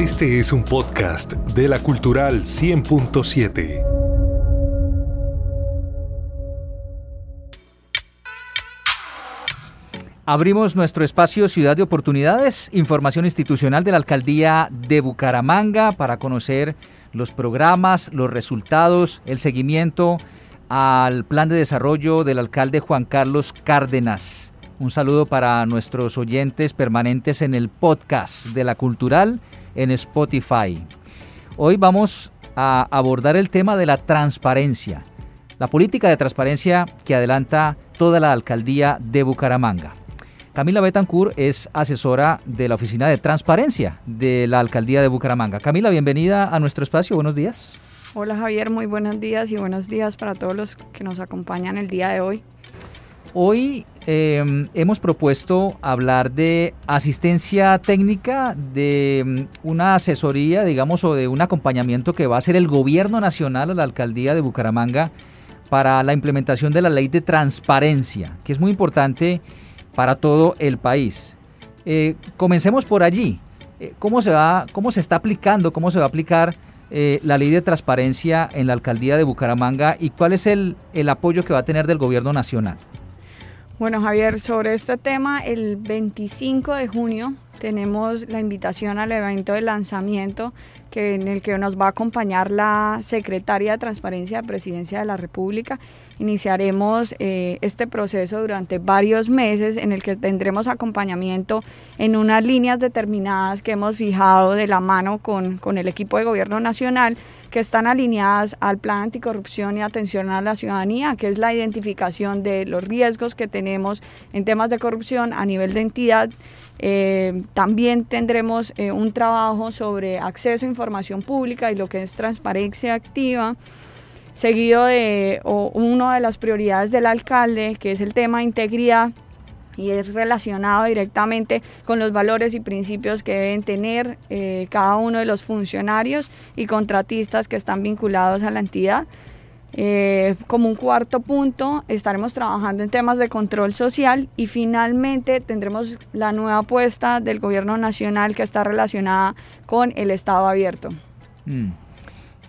Este es un podcast de la Cultural 100.7. Abrimos nuestro espacio Ciudad de Oportunidades, información institucional de la Alcaldía de Bucaramanga para conocer los programas, los resultados, el seguimiento al plan de desarrollo del alcalde Juan Carlos Cárdenas. Un saludo para nuestros oyentes permanentes en el podcast de la Cultural en Spotify. Hoy vamos a abordar el tema de la transparencia, la política de transparencia que adelanta toda la alcaldía de Bucaramanga. Camila Betancourt es asesora de la Oficina de Transparencia de la Alcaldía de Bucaramanga. Camila, bienvenida a nuestro espacio. Buenos días. Hola Javier, muy buenos días y buenos días para todos los que nos acompañan el día de hoy. Hoy em, hemos propuesto hablar de asistencia técnica, de mm, una asesoría, digamos, o de un acompañamiento que va a hacer el gobierno nacional a la alcaldía de Bucaramanga para la implementación de la ley de transparencia, que es muy importante para todo el país. Eh, comencemos por allí. Eh, ¿Cómo se va, cómo se está aplicando, cómo se va a aplicar eh, la ley de transparencia en la alcaldía de Bucaramanga y cuál es el, el apoyo que va a tener del gobierno nacional? Bueno, Javier, sobre este tema, el 25 de junio tenemos la invitación al evento de lanzamiento que, en el que nos va a acompañar la secretaria de Transparencia de Presidencia de la República. Iniciaremos eh, este proceso durante varios meses en el que tendremos acompañamiento en unas líneas determinadas que hemos fijado de la mano con, con el equipo de gobierno nacional que están alineadas al plan anticorrupción y atención a la ciudadanía, que es la identificación de los riesgos que tenemos en temas de corrupción a nivel de entidad. Eh, también tendremos eh, un trabajo sobre acceso a información pública y lo que es transparencia activa, seguido de una de las prioridades del alcalde, que es el tema de integridad y es relacionado directamente con los valores y principios que deben tener eh, cada uno de los funcionarios y contratistas que están vinculados a la entidad. Eh, como un cuarto punto, estaremos trabajando en temas de control social y finalmente tendremos la nueva apuesta del gobierno nacional que está relacionada con el Estado abierto. Mm.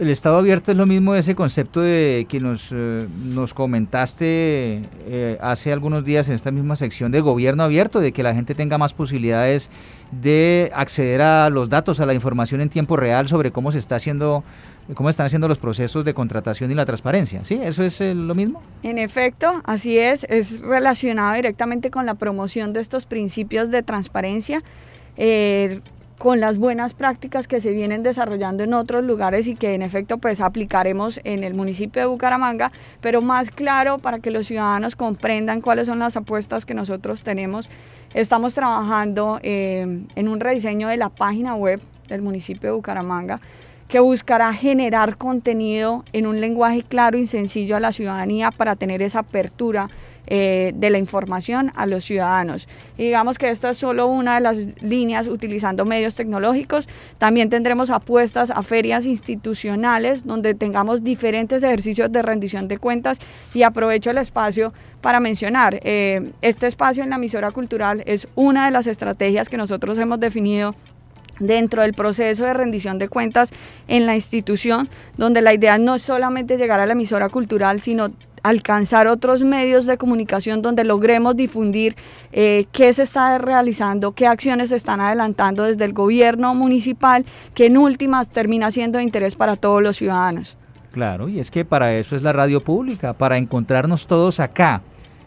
El Estado abierto es lo mismo de ese concepto de que nos, eh, nos comentaste eh, hace algunos días en esta misma sección de gobierno abierto, de que la gente tenga más posibilidades de acceder a los datos, a la información en tiempo real sobre cómo se está haciendo cómo están haciendo los procesos de contratación y la transparencia. ¿Sí? ¿Eso es eh, lo mismo? En efecto, así es. Es relacionado directamente con la promoción de estos principios de transparencia. Con las buenas prácticas que se vienen desarrollando en otros lugares y que en efecto pues aplicaremos en el municipio de Bucaramanga, pero más claro para que los ciudadanos comprendan cuáles son las apuestas que nosotros tenemos. Estamos trabajando eh, en un rediseño de la página web del municipio de Bucaramanga que buscará generar contenido en un lenguaje claro y sencillo a la ciudadanía para tener esa apertura eh, de la información a los ciudadanos. Y digamos que esta es solo una de las líneas utilizando medios tecnológicos. También tendremos apuestas a ferias institucionales donde tengamos diferentes ejercicios de rendición de cuentas y aprovecho el espacio para mencionar, eh, este espacio en la emisora cultural es una de las estrategias que nosotros hemos definido dentro del proceso de rendición de cuentas en la institución, donde la idea no es solamente llegar a la emisora cultural, sino alcanzar otros medios de comunicación donde logremos difundir eh, qué se está realizando, qué acciones se están adelantando desde el gobierno municipal, que en últimas termina siendo de interés para todos los ciudadanos. Claro, y es que para eso es la radio pública, para encontrarnos todos acá.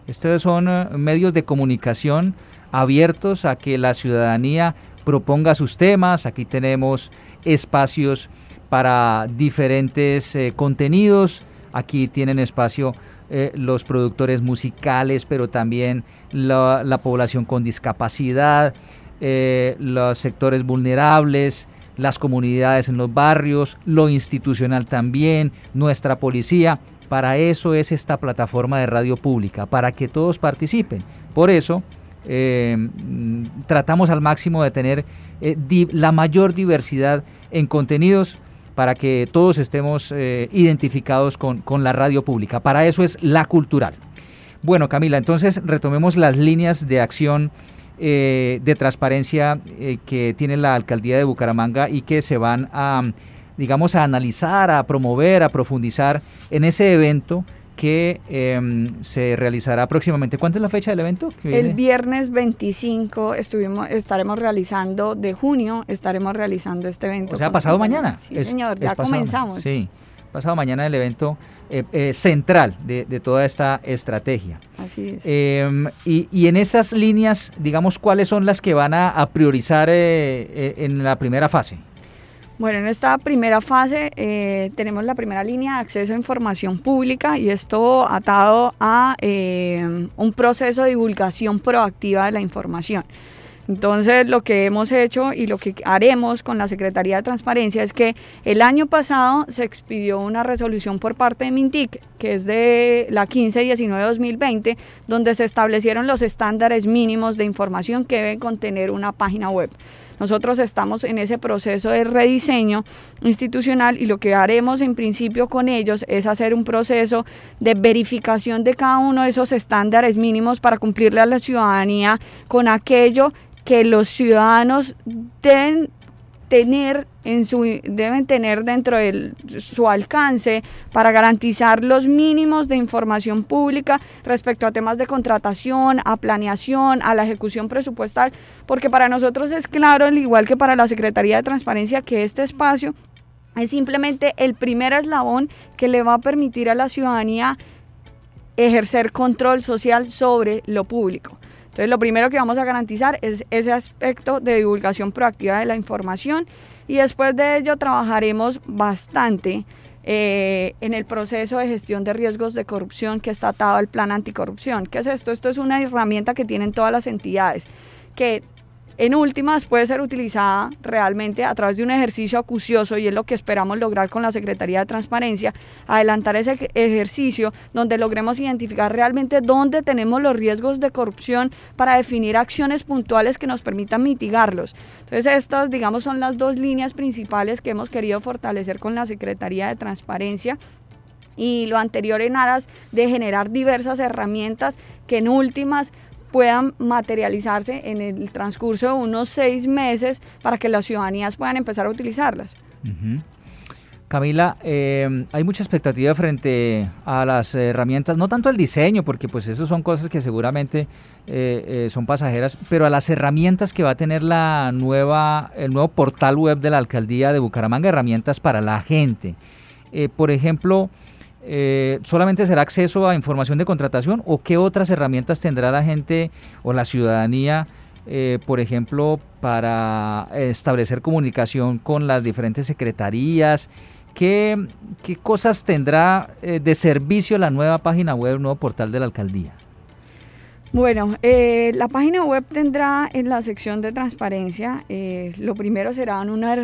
Estos son eh, medios de comunicación abiertos a que la ciudadanía proponga sus temas. Aquí tenemos espacios para diferentes eh, contenidos. Aquí tienen espacio eh, los productores musicales, pero también la, población con discapacidad, eh, los sectores vulnerables, las comunidades en los barrios, lo institucional también, nuestra policía. Para eso es esta plataforma de radio pública, para que todos participen. Por eso, eh, tratamos al máximo de tener eh, la mayor diversidad en contenidos para que todos estemos eh, identificados con, con la radio pública. Para eso es la cultural. Bueno, Camila, entonces retomemos las líneas de acción de transparencia que tiene la alcaldía de Bucaramanga y que se van a, digamos, a analizar, a promover, a profundizar en ese evento que em, se realizará próximamente. ¿Cuánto es la fecha del evento? El viernes 25 estuvimos, estaremos realizando, de junio, estaremos realizando este evento. O sea, pasado mañana. Sí, señor, ya comenzamos. Sí, pasado mañana el evento eh, eh, central de, toda esta estrategia. Así es. Em, y, en esas líneas, digamos, ¿cuáles son las que van a, priorizar eh, en la primera fase? Bueno, en esta primera fase eh, tenemos la primera línea de acceso a información pública y esto atado a eh, un proceso de divulgación proactiva de la información. Entonces, lo que hemos hecho y lo que haremos con la Secretaría de Transparencia es que el año pasado se expidió una resolución por parte de Mintic, que es de la 1519-2020, donde se establecieron los estándares mínimos de información que debe contener una página web. Nosotros estamos en ese proceso de rediseño institucional y lo que haremos en principio con ellos es hacer un proceso de verificación de cada uno de esos estándares mínimos para cumplirle a la ciudadanía con aquello que los ciudadanos deben tener en su deben tener dentro de su alcance para garantizar los mínimos de información pública respecto a temas de contratación, a planeación, a la ejecución presupuestal, porque para nosotros es claro, al igual que para la Secretaría de Transparencia, que este espacio es simplemente el primer eslabón que le va a permitir a la ciudadanía ejercer control social sobre lo público. Entonces, lo primero que vamos a garantizar es ese aspecto de divulgación proactiva de la información y después de ello trabajaremos bastante eh, en el proceso de gestión de riesgos de corrupción que está atado al plan anticorrupción. ¿Qué es esto? Esto es una herramienta que tienen todas las entidades que en últimas puede ser utilizada realmente a través de un ejercicio acucioso y es lo que esperamos lograr con la Secretaría de Transparencia, adelantar ese ejercicio donde logremos identificar realmente dónde tenemos los riesgos de corrupción para definir acciones puntuales que nos permitan mitigarlos. Entonces estas, digamos, son las dos líneas principales que hemos querido fortalecer con la Secretaría de Transparencia y lo anterior en aras de generar diversas herramientas que en últimas puedan materializarse en el transcurso de unos seis meses para que las ciudadanías puedan empezar a utilizarlas. Camila, eh, hay mucha expectativa frente a las herramientas, no tanto el diseño, porque pues eso son cosas que seguramente eh, eh, son pasajeras, pero a las herramientas que va a tener la nueva, el nuevo portal web de la alcaldía de Bucaramanga, herramientas para la gente. por ejemplo, eh, solamente será acceso a información de contratación o qué otras herramientas tendrá la gente o la ciudadanía, eh, por ejemplo, para establecer comunicación con las diferentes secretarías? ¿Qué, qué cosas tendrá eh, de servicio la nueva página web, el nuevo portal de la alcaldía? Bueno, la página web tendrá en la sección de transparencia, lo primero será una,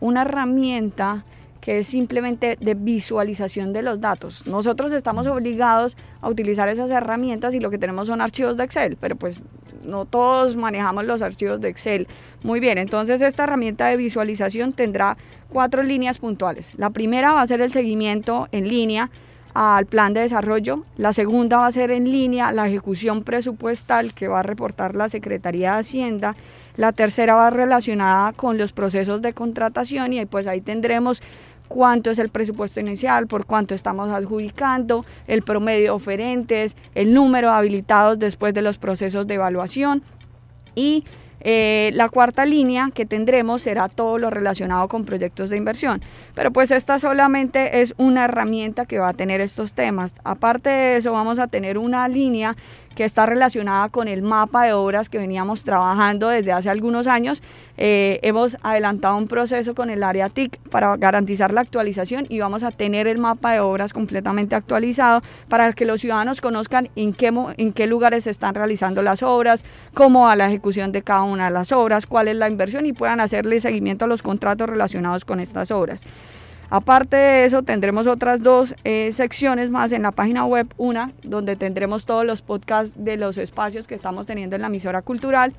una herramienta que es simplemente de visualización de los datos. Nosotros estamos obligados a utilizar esas herramientas y lo que tenemos son archivos de Excel, pero pues no todos manejamos los archivos de Excel. Muy bien, entonces esta herramienta de visualización tendrá cuatro líneas puntuales. La primera va a ser el seguimiento en línea al plan de desarrollo. La segunda va a ser en línea la ejecución presupuestal que va a reportar la Secretaría de Hacienda. La tercera va relacionada con los procesos de contratación y pues ahí tendremos cuánto es el presupuesto inicial, por cuánto estamos adjudicando, el promedio de oferentes, el número de habilitados después de los procesos de evaluación y eh, la cuarta línea que tendremos será todo lo relacionado con proyectos de inversión. Pero pues esta solamente es una herramienta que va a tener estos temas. Aparte de eso vamos a tener una línea que está relacionada con el mapa de obras que veníamos trabajando desde hace algunos años. Eh, hemos adelantado un proceso con el área TIC para garantizar la actualización y vamos a tener el mapa de obras completamente actualizado para que los ciudadanos conozcan en qué, en qué lugares se están realizando las obras, cómo va la ejecución de cada una de las obras, cuál es la inversión y puedan hacerle seguimiento a los contratos relacionados con estas obras. Aparte de eso, tendremos otras dos eh, secciones más en la página web. Una, donde tendremos todos los podcasts de los espacios que estamos teniendo en la emisora cultural.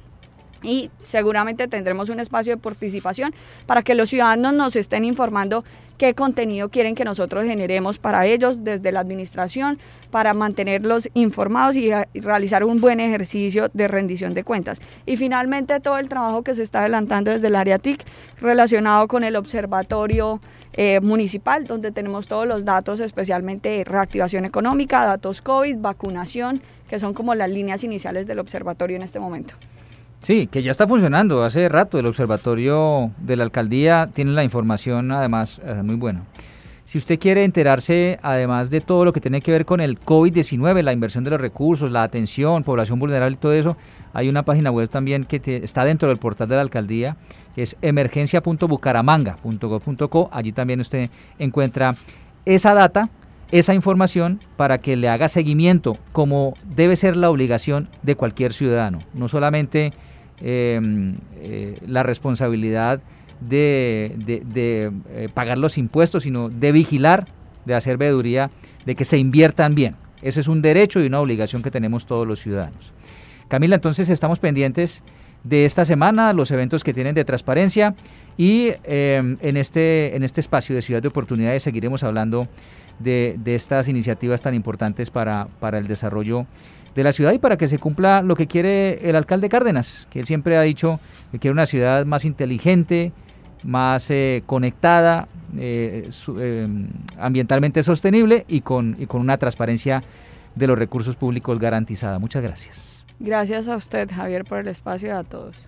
Y seguramente tendremos un espacio de participación para que los ciudadanos nos estén informando qué contenido quieren que nosotros generemos para ellos desde la administración, para mantenerlos informados y, realizar un buen ejercicio de rendición de cuentas. Y finalmente todo el trabajo que se está adelantando desde el área TIC relacionado con el observatorio eh, municipal, donde tenemos todos los datos, especialmente reactivación económica, datos COVID, vacunación, que son como las líneas iniciales del observatorio en este momento. Sí, que ya está funcionando hace rato. El observatorio de la alcaldía tiene la información además eh, muy buena. Si usted quiere enterarse, además de todo lo que tiene que ver con el COVID-19, la inversión de los recursos, la atención, población vulnerable y todo eso, hay una página web también que está dentro del portal de la alcaldía, que es emergencia.bucaramanga.gov.co. Allí también usted encuentra esa data, esa información para que le haga seguimiento, como debe ser la obligación de cualquier ciudadano. No solamente Em, eh, la responsabilidad de, eh, pagar los impuestos, sino de vigilar, de hacer veeduría, de que se inviertan bien. Ese es un derecho y una obligación que tenemos todos los ciudadanos. Camila, entonces estamos pendientes de esta semana, los eventos que tienen de transparencia y em, en, este, en este espacio de Ciudad de Oportunidades seguiremos hablando de, estas iniciativas tan importantes para, para el desarrollo de la ciudad y para que se cumpla lo que quiere el alcalde Cárdenas, que él siempre ha dicho que quiere una ciudad más inteligente, más eh, conectada, eh, eh, ambientalmente sostenible y con, y con una transparencia de los recursos públicos garantizada. Muchas gracias. Gracias a usted, Javier, por el espacio y a todos.